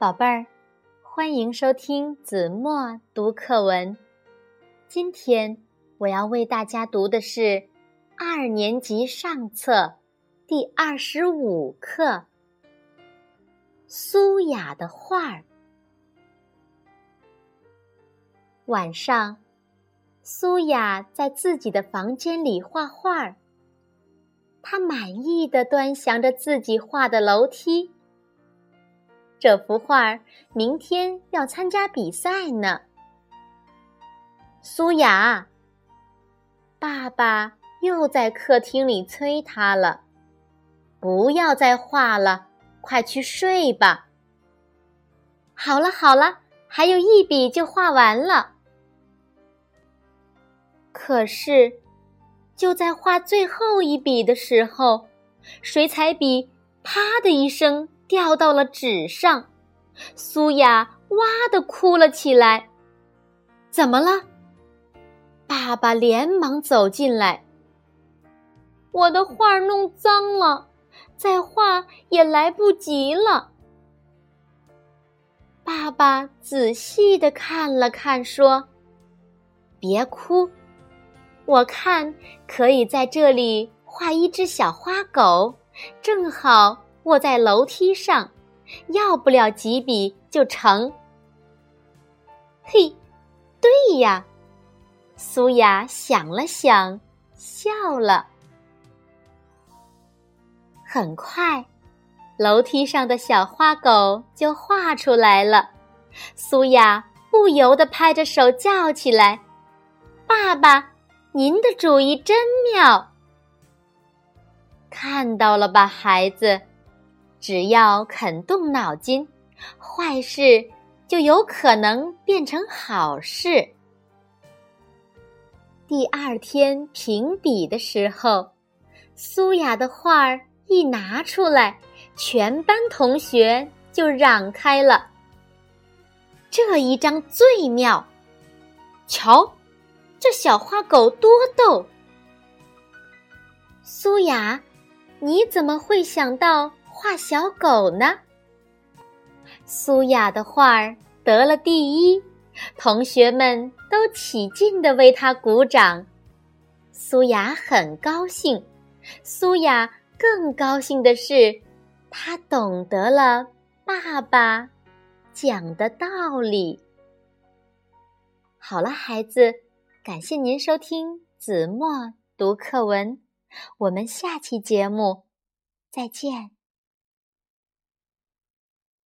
宝贝儿，欢迎收听子墨读课文。今天我要为大家读的是二年级上册第二十五课《苏雅的画儿》。晚上，苏雅在自己的房间里画画儿。她满意的端详着自己画的楼梯。这幅画明天要参加比赛呢。苏雅，爸爸又在客厅里催他了，不要再画了，快去睡吧。好了好了，还有一笔就画完了。可是，就在画最后一笔的时候，水彩笔“啪”的一声。掉到了纸上，苏雅哇的哭了起来。怎么了？爸爸连忙走进来。我的画弄脏了，再画也来不及了。爸爸仔细的看了看，说：“别哭，我看可以在这里画一只小花狗，正好。”卧在楼梯上，要不了几笔就成。嘿，对呀，苏雅想了想，笑了。很快，楼梯上的小花狗就画出来了。苏雅不由得拍着手叫起来：“爸爸，您的主意真妙！看到了吧，孩子？”只要肯动脑筋，坏事就有可能变成好事。第二天评比的时候，苏雅的画儿一拿出来，全班同学就嚷开了：“这一张最妙！瞧，这小花狗多逗！”苏雅，你怎么会想到？画小狗呢？苏雅的画儿得了第一，同学们都起劲的为她鼓掌。苏雅很高兴，苏雅更高兴的是，她懂得了爸爸讲的道理。好了，孩子，感谢您收听子墨读课文，我们下期节目再见。